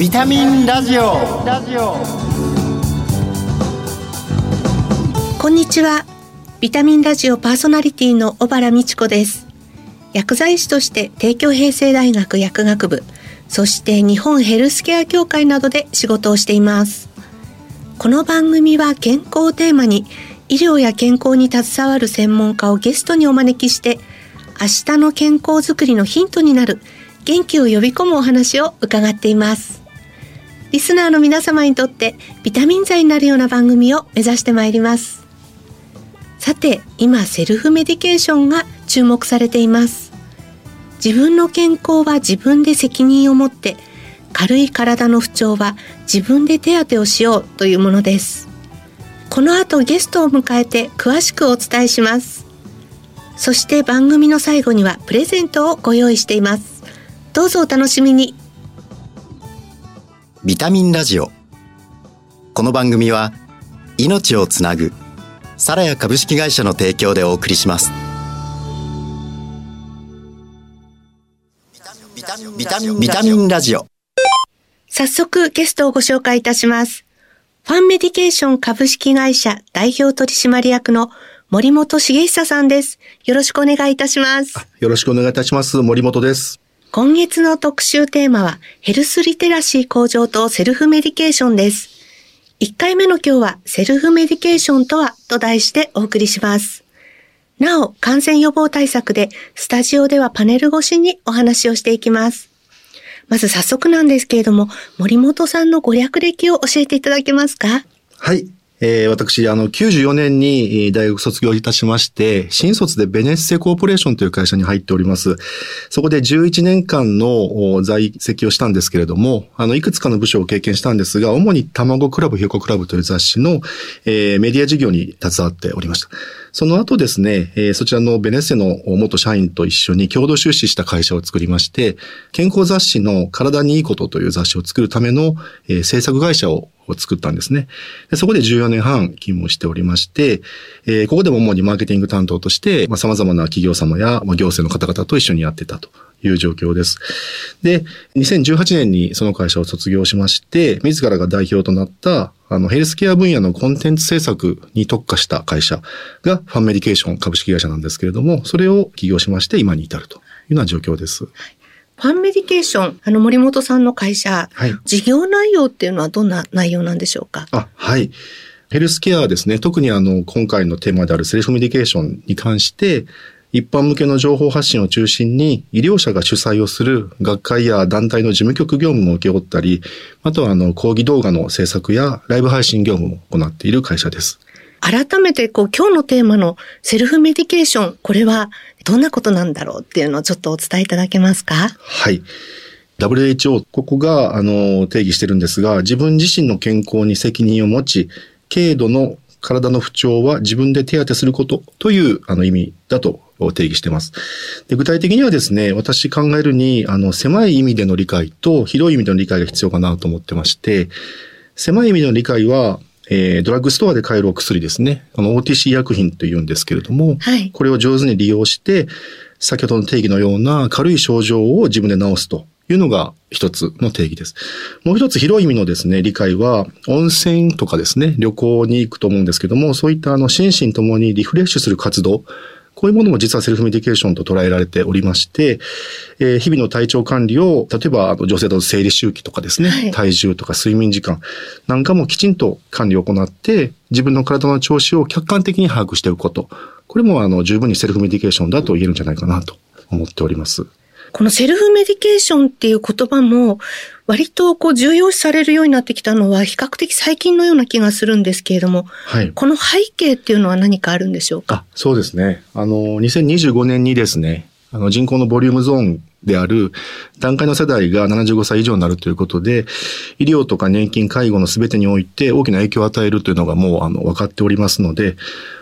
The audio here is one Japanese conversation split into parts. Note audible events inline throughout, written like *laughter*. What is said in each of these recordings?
ビタミンラジオ。ラジオこんにちは。ビタミンラジオパーソナリティの小原美智子です。薬剤師として帝京平成大学薬学部そして日本ヘルスケア協会などで仕事をしています。この番組は健康をテーマに医療や健康に携わる専門家をゲストにお招きして明日の健康づくりのヒントになる元気を呼び込むお話を伺っています。リスナーの皆様にとってビタミン剤になるような番組を目指してまいります。さて今セルフメディケーションが注目されています。自分の健康は自分で責任を持って軽い体の不調は自分で手当てをしようというものです。この後ゲストを迎えて詳しくお伝えします。そして番組の最後にはプレゼントをご用意しています。どうぞお楽しみに。ビタミンラジオこの番組は命をつなぐサラヤ株式会社の提供でお送りしますビタミンビタミンラジオ早速ゲストをご紹介いたしますファンメディケーション株式会社代表取締役の森本茂久さんです。よろしくお願いいたします。よろしくお願いいたします。森本です。今月の特集テーマは、ヘルスリテラシー向上とセルフメディケーションです。1回目の今日は、セルフメディケーションとはと題してお送りします。なお、感染予防対策で、スタジオではパネル越しにお話をしていきます。まず早速なんですけれども、森本さんのご略歴を教えていただけますか？はい。えー、私、あの、94年に大学卒業いたしまして、新卒でベネッセコーポレーションという会社に入っております。そこで11年間の在籍をしたんですけれども、あの、いくつかの部署を経験したんですが、主に卵クラブ、ひよこクラブという雑誌の、えーメディア事業に携わっておりました。その後ですね、えーそちらのベネッセの元社員と一緒に共同出資した会社を作りまして、健康雑誌の体にいいことという雑誌を作るための、えー制作会社を作ったんですね。でそこで14年半勤務しておりまして、えーここでも主にマーケティング担当として、まあ、様々な企業様や、まあ、行政の方々と一緒にやってたという状況です。で、2018年にその会社を卒業しまして、自らが代表となった、あの、ヘルスケア分野のコンテンツ制作に特化した会社がファンメディケーション株式会社なんですけれども、それを起業しまして今に至るというような状況です。ファンメディケーション、あの森本さんの会社、はい。事業内容っていうのはどんな内容なんでしょうか？あ、はい。ヘルスケアはですね、特にあの、今回のテーマであるセルフメディケーションに関して、一般向けの情報発信を中心に、医療者が主催をする学会や団体の事務局業務も請け負ったり、あとはあの、講義動画の制作やライブ配信業務も行っている会社です。改めてこう今日のテーマのセルフメディケーション、これはどんなことなんだろうっていうのをちょっとお伝えいただけますか？はい。WHO、ここが、あの、定義してるんですが、自分自身の健康に責任を持ち、軽度の体の不調は自分で手当てすることというあの意味だと定義しています。で具体的にはですね、私考えるに、あの、狭い意味での理解と広い意味での理解が必要かなと思ってまして、狭い意味での理解は、えードラッグストアで買えるお薬ですね。あの OTC 薬品というんですけれども、はい。これを上手に利用して、先ほどの定義のような軽い症状を自分で治すというのが一つの定義です。もう一つ広い意味のですね、理解は、温泉とかですね、旅行に行くと思うんですけども、そういったあの心身ともにリフレッシュする活動、こういうものも実はセルフメディケーションと捉えられておりまして、えー日々の体調管理を、例えばあの女性だと生理周期とかですね、はい体重とか睡眠時間なんかもきちんと管理を行って、自分の体の調子を客観的に把握しておくこと。これもあの十分にセルフメディケーションだと言えるんじゃないかなと思っております。このセルフメディケーションっていう言葉も割とこう重要視されるようになってきたのは比較的最近のような気がするんですけれども、はい。この背景っていうのは何かあるんでしょうか？あ、そうですね。あの、2025年にですね、あの人口のボリュームゾーンである団塊の世代が75歳以上になるということで、医療とか年金、介護の全てにおいて大きな影響を与えるというのがもうあの分かっておりますので、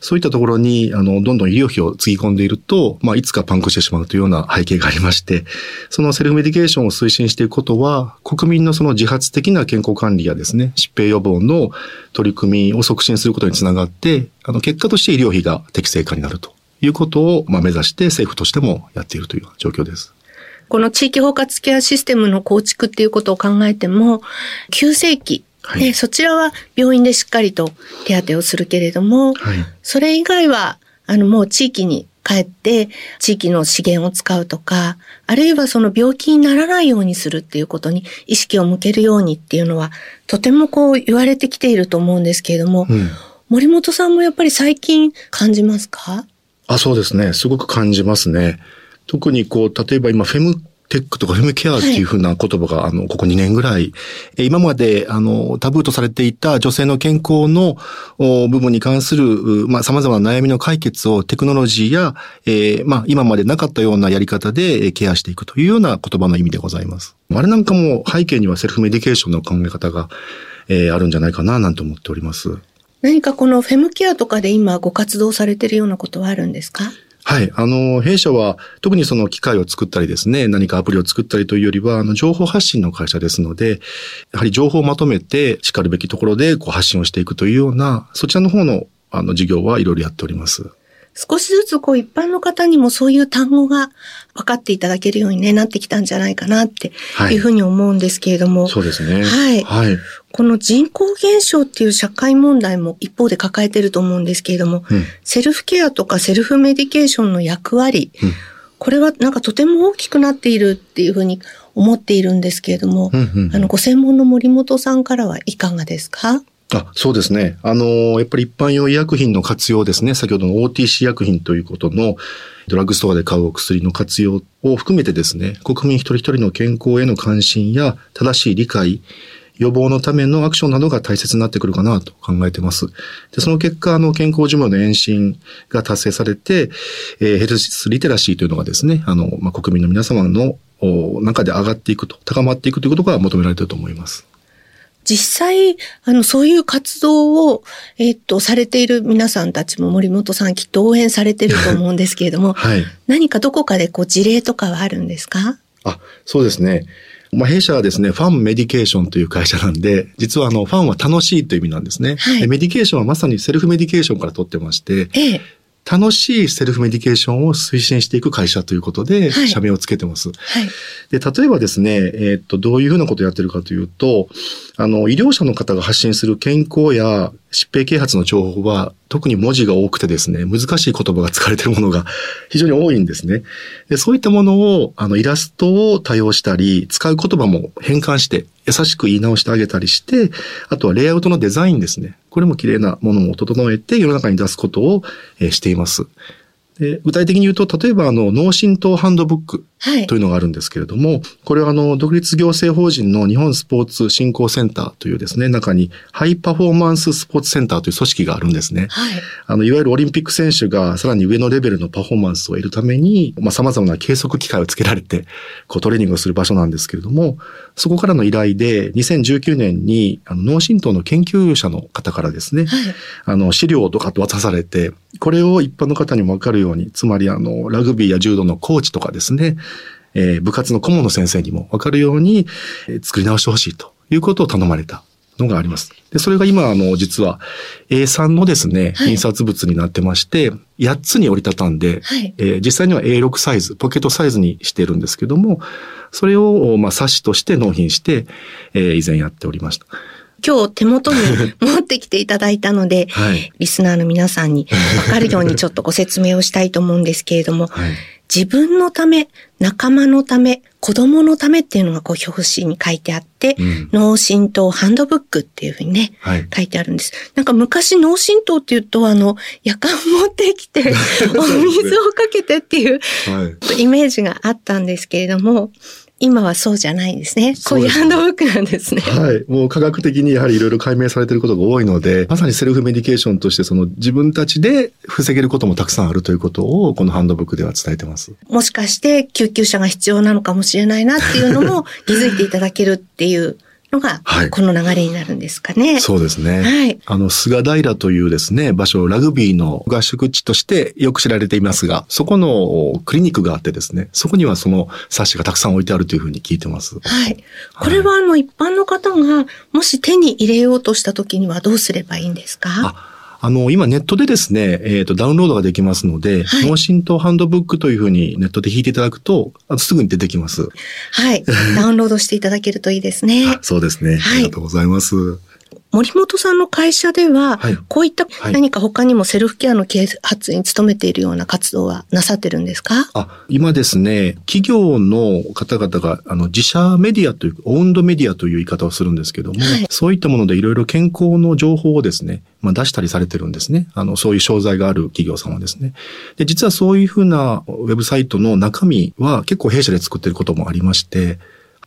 そういったところに、あの、どんどん医療費をつぎ込んでいると、まあ、いつかパンクしてしまうというような背景がありまして、そのセルフメディケーションを推進していくことは、国民のその自発的な健康管理やですね、疾病予防の取り組みを促進することにつながって、あの、結果として医療費が適正化になるということを、まあ、目指して政府としてもやっているという状況です。この地域包括ケアシステムの構築っていうことを考えても、急性期、はい、そちらは病院でしっかりと手当てをするけれども、はい、それ以外は、あの、もう地域に帰って地域の資源を使うとか、あるいはその病気にならないようにするっていうことに意識を向けるようにっていうのは、とてもこう言われてきていると思うんですけれども、うん、森本さんもやっぱり最近感じますか？あ、そうですね。すごく感じますね。特にこう、例えば今、フェムテックとかフェムケアっていうふうな言葉が、はい、あの、ここ2年ぐらい、今まで、あの、タブーとされていた女性の健康の部分に関する、まあ、様々な悩みの解決をテクノロジーや、えー、まあ、今までなかったようなやり方でケアしていくというような言葉の意味でございます。あれなんかも背景にはセルフメディケーションの考え方が、えー、あるんじゃないかな、なんて思っております。何かこのフェムケアとかで今ご活動されてるようなことはあるんですか？はい。あの、弊社は特にその機械を作ったりですね、何かアプリを作ったりというよりは、あの、情報発信の会社ですので、やはり情報をまとめて、然るべきところでこう発信をしていくというような、そちらの方の、あの、事業はいろいろやっております。少しずつこう一般の方にもそういう単語が分かっていただけるように、ね、なってきたんじゃないかなっていうふうに思うんですけれども。はい、そうですね。はい。はい。この人口減少っていう社会問題も一方で抱えてると思うんですけれども、うん、セルフケアとかセルフメディケーションの役割、うん、これはなんかとても大きくなっているっていうふうに思っているんですけれども、うんうんうん、あの、ご専門の森本さんからはいかがですか？あそうですね。あのやっぱり一般用医薬品の活用ですね。先ほどの OTC 薬品ということのドラッグストアで買うお薬の活用を含めてですね、国民一人一人の健康への関心や正しい理解、予防のためのアクションなどが大切になってくるかなと考えています。で、その結果、あの、健康寿命の延伸が達成されて、えー、ヘルスリテラシーというのがですね、あの、まあ、国民の皆様の中で上がっていくと、高まっていくということが求められていると思います。実際、あの、そういう活動を、えっと、されている皆さんたちも森本さんきっと応援されてると思うんですけれども、*laughs* はい、何かどこかでこう事例とかはあるんですか？あ、そうですね。まあ、弊社はですね、ファンメディケーションという会社なんで、実はあの、ファンは楽しいという意味なんですね。はい、メディケーションはまさにセルフメディケーションから取ってまして、ええ、楽しいセルフメディケーションを推進していく会社ということで、社名をつけてます。はい、で、例えばですね、えー、っと、どういうふうなことをやってるかというと、あの、医療者の方が発信する健康や疾病啓発の情報は、特に文字が多くてですね、難しい言葉が使われているものが *laughs* 非常に多いんですね。でそういったものを、あの、イラストを多用したり、使う言葉も変換して、優しく言い直してあげたりして、あとはレイアウトのデザインですね。これも綺麗なものを整えて世の中に出すことを、えしています。で具体的に言うと、例えばあの、脳震盪ハンドブックというのがあるんですけれども、はい、これはあの、独立行政法人の日本スポーツ振興センターというですね、中にハイパフォーマンススポーツセンターという組織があるんですね。はい。あの、いわゆるオリンピック選手がさらに上のレベルのパフォーマンスを得るために、まあ、様々な計測機械をつけられて、こうトレーニングをする場所なんですけれども、そこからの依頼で、2019年に、あの、脳震盪の研究者の方からですね、はい、あの、資料とかと渡されて、これを一般の方にもわかるように、つまりあの、ラグビーや柔道のコーチとかですね、えー、部活の顧問の先生にもわかるように、えー、作り直してほしいということを頼まれたのがあります。で、それが今、あの、実は A3 のですね、印刷物になってまして、8つに折りたたんで、はい、えー、実際には A6 サイズ、ポケットサイズにしてるんですけども、それを、まあ、冊子として納品して、えー、以前やっておりました。今日手元に *laughs* 持ってきていただいたので、はい、リスナーの皆さんにわかるようにちょっとご説明をしたいと思うんですけれども、*laughs* はい、自分のため、仲間のため、子供のためっていうのがこう表紙に書いてあって、うん、脳震盪ハンドブックっていうふうにね、はい、書いてあるんです。なんか昔脳震盪って言うと、あの、夜間持ってきて、*laughs* お水をかけてっていう、イメージがあったんですけれども、今はそうじゃないんですね。こういうハンドブックなんですね。はい。もう科学的にやはりいろいろ解明されていることが多いので、まさにセルフメディケーションとしてその自分たちで防げることもたくさんあるということをこのハンドブックでは伝えてます。もしかして救急車が必要なのかもしれないなっていうのも気づいていただけるっていうのが、この流れになるんですかね。はい、そうですね。はい。あの、菅平というですね、場所、ラグビーの合宿地としてよく知られていますが、そこのクリニックがあってですね、そこにはその冊子がたくさん置いてあるというふうに聞いてます。はい。これはあの、一般の方が、もし手に入れようとした時にはどうすればいいんですか？ああの、今ネットでですね、えっ、と、ダウンロードができますので、はい脳震盪ハンドブックというふうにネットで引いていただくと、あすぐに出てきます。はい。*laughs* ダウンロードしていただけるといいですねあ。そうですね。はいありがとうございます。森本さんの会社では、はいこういったはい何か他にもセルフケアの啓発に努めているような活動はなさってるんですか？あ、今ですね、企業の方々が、あの、自社メディアという、オウンドメディアという言い方をするんですけども、はいそういったものでいろいろ健康の情報をですね、まあ出したりされてるんですね。あの、そういう商材がある企業さんはですね。で、実はそういうふうなウェブサイトの中身は結構弊社で作ってることもありまして、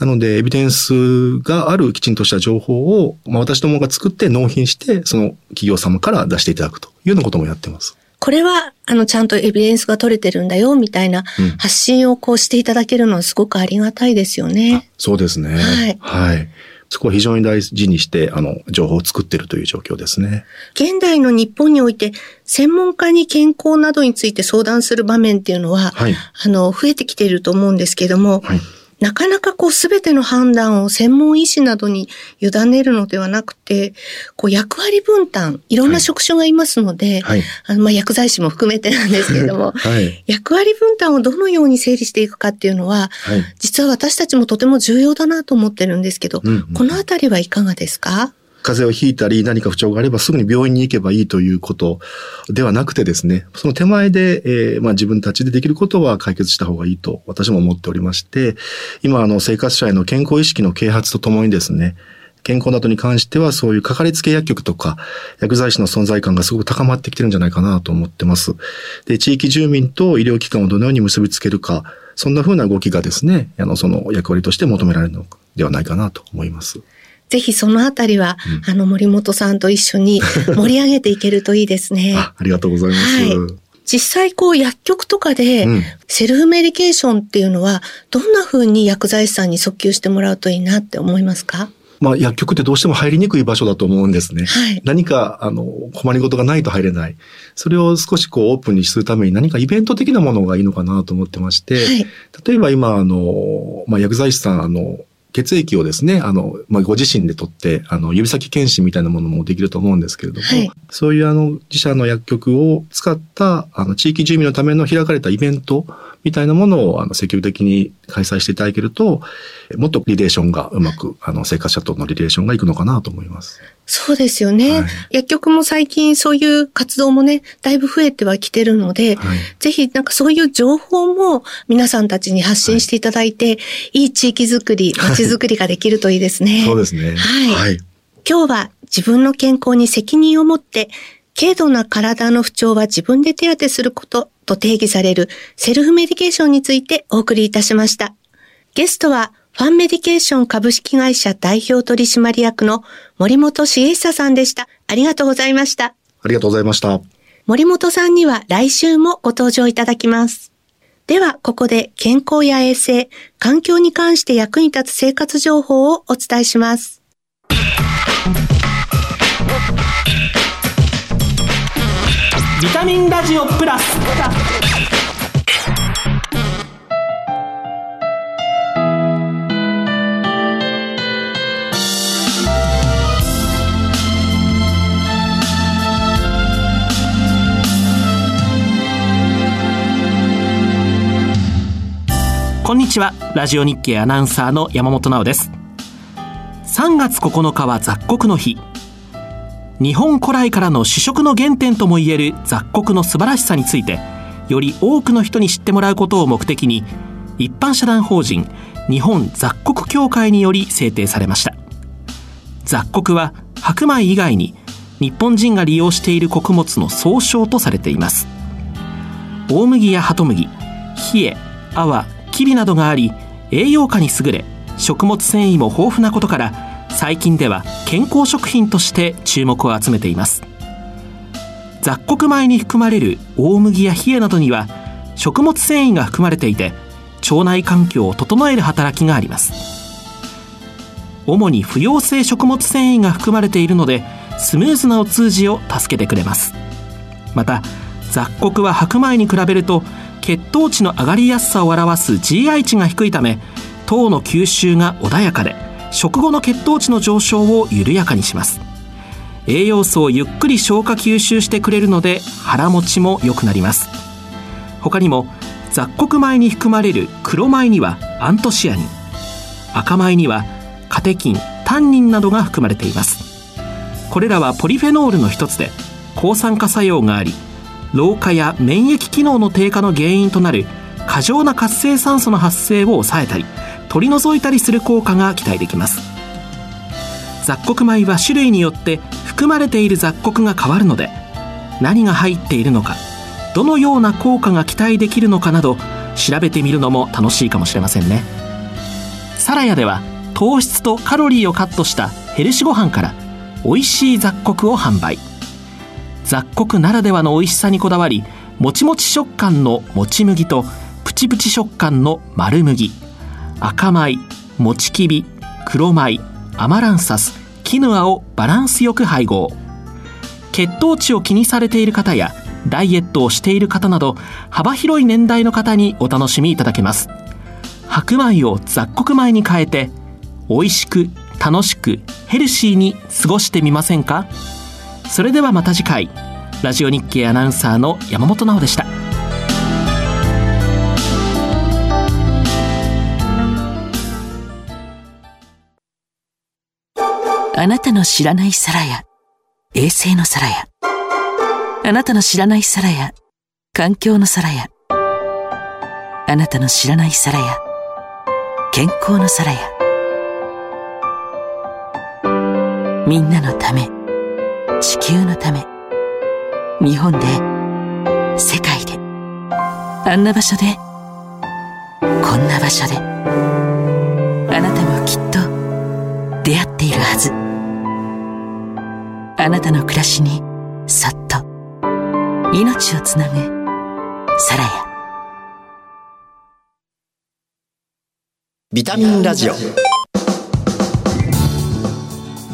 なので、エビデンスがあるきちんとした情報を、まあ、私どもが作って納品して、その企業様から出していただくというようなこともやってます。これは、あの、ちゃんとエビデンスが取れてるんだよ、みたいなうん発信をこうしていただけるのはすごくありがたいですよあね。そうですね。はいはい。そこは非常に大事にして、あの、情報を作っているという状況ですね。現代の日本において、専門家に健康などについて相談する場面っていうのは、はい。あの、増えてきていると思うんですけども、はい。なかなかこうすべての判断を専門医師などに委ねるのではなくて、こう役割分担、いろんな職種がいますので、はい。あのまあ薬剤師も含めてなんですけれども、*laughs* はい。役割分担をどのように整理していくかっていうのは、はい。実は私たちもとても重要だなと思ってるんですけど、うんうんこのあたりはいかがですか？風邪をひいたり何か不調があればすぐに病院に行けばいいということではなくてですね、その手前で、えーまあ、自分たちでできることは解決した方がいいと私も思っておりまして、今あの生活者への健康意識の啓発とともにですね、健康などに関してはそういうかかりつけ薬局とか薬剤師の存在感がすごく高まってきてるんじゃないかなと思ってます。で、地域住民と医療機関をどのように結びつけるか、そんな風な動きがですね、あの、その役割として求められるのではないかなと思います。ぜひそのあたりは、あの森本さんと一緒に *laughs* 盛り上げていけるといいですね。あ、ありがとうございます。はい実際こう薬局とかでうんセルフメディケーションっていうのはどんな風に薬剤師さんに訴求してもらうといいなって思いますか？まあ、薬局ってどうしても入りにくい場所だと思うんですね。はい何か、あの、困りごとがないと入れない。それを少しこうオープンにするために何かイベント的なものがいいのかなと思ってまして、はい例えば今、あの、まあ、薬剤師さん、あの、血液をですね、あの、まあ、ご自身で取って、あの、指先検診みたいなものもできると思うんですけれども、はい。そういうあの、自社の薬局を使った、あの、地域住民のための開かれたイベントみたいなものを、あの、積極的に開催していただけると、もっとリレーションがうまく、あの、生活者とのリレーションがいくのかなと思います。そうですよね、はい薬局も最近そういう活動もね、だいぶ増えてはきてるので、はい。ぜひなんかそういう情報も皆さんたちに発信していただいて、い、い地域づくり、*laughs* 街づくりができるといいですね。そうですね。はいはい。今日は自分の健康に責任を持って、軽度な体の不調は自分で手当てすることと定義されるセルフメディケーションについてお送りいたしました。ゲストはファンメディケーション株式会社代表取締役の森本茂久さんでした。ありがとうございました。ありがとうございました。森本さんには来週もご登場いただきます。では、ここで健康や衛生、環境に関して役に立つ生活情報をお伝えします。ビタミンラジオプラス。こんにちは。ラジオ日経アナウンサーの山本直です。3月9日は雑穀の日。日本古来からの主食の原点ともいえる雑穀の素晴らしさについてより多くの人に知ってもらうことを目的に一般社団法人日本雑穀協会により制定されました。雑穀は白米以外に日本人が利用している穀物の総称とされています。大麦や鳩麦冷え泡きびなどがあり栄養価に優れ食物繊維も豊富なことから最近では健康食品として注目を集めています。雑穀米に含まれる大麦や冷えなどには食物繊維が含まれていて腸内環境を整える働きがあります。主に不溶性食物繊維が含まれているのでスムーズなお通じを助けてくれます。また雑穀は白米に比べると血糖値の上がりやすさを表す GI 値が低いため糖の吸収が穏やかで食後の血糖値の上昇を緩やかにします。栄養素をゆっくり消化吸収してくれるので腹持ちも良くなります。他にも雑穀米に含まれる黒米にはアントシアニン。赤米にはカテキンタンニンなどが含まれています。これらはポリフェノールの一つで抗酸化作用があり老化や免疫機能の低下の原因となる過剰な活性酸素の発生を抑えたり取り除いたりする効果が期待できます。雑穀米は種類によって含まれている雑穀が変わるので何が入っているのかどのような効果が期待できるのかなど調べてみるのも楽しいかもしれませんね。サラヤでは糖質とカロリーをカットしたヘルシご飯から美味しい雑穀を販売。雑穀ならではの美味しさにこだわりもちもち食感のもち麦とプチプチ食感の丸麦。赤米もちきび黒米アマランサスキヌアをバランスよく配合。血糖値を気にされている方やダイエットをしている方など幅広い年代の方にお楽しみいただけます。白米を雑穀米に変えて美味しく楽しくヘルシーに過ごしてみませんか？それではまた次回。ラジオ日経アナウンサーの山本直でした。あなたの知らない皿や衛星の皿やあなたの知らない皿や環境の皿やあなたの知らない皿や健康の皿やみんなのため。地球のため。日本で。世界で。あんな場所で。こんな場所で。あなたもきっと。出会っているはず。あなたの暮らしにそっと命をつなぐサラヤビタミンラジオ。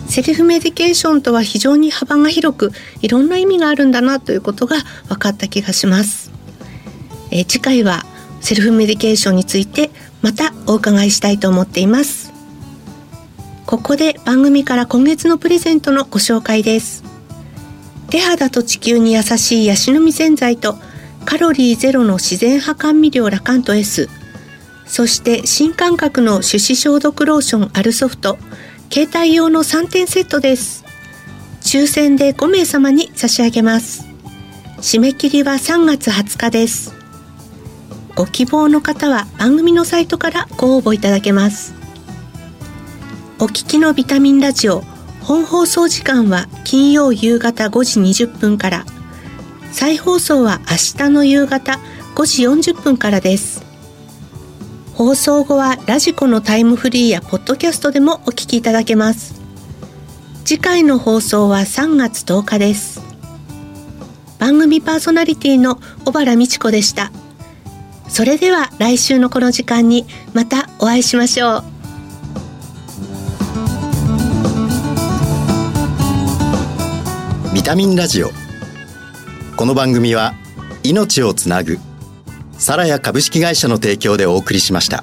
セルフメディケーションとは非常に幅が広くいろんな意味があるんだなということが分かった気がします、えー次回はセルフメディケーションについてまたお伺いしたいと思っていますここで番組から今月のプレゼントのご紹介です。手肌と地球に優しいヤシの実洗剤とカロリーゼロの自然派甘味料ラカント S そして新感覚の手指消毒ローションアルソフト携帯用の3点セットです。抽選で5名様に差し上げます。締め切りは3月20日です。ご希望の方は番組のサイトからご応募いただけます。お聞きのビタミンラジオ本放送時間は金曜夕方5時20分から。再放送は明日の夕方5時40分からです。放送後はラジコのタイムフリーやポッドキャストでもお聞きいただけます。次回の放送は3月10日です。番組パーソナリティの小原美智子でした。それでは来週のこの時間にまたお会いしましょう。タミンラジオこの番組は命をつなぐサラヤ株式会社の提供でお送りしました。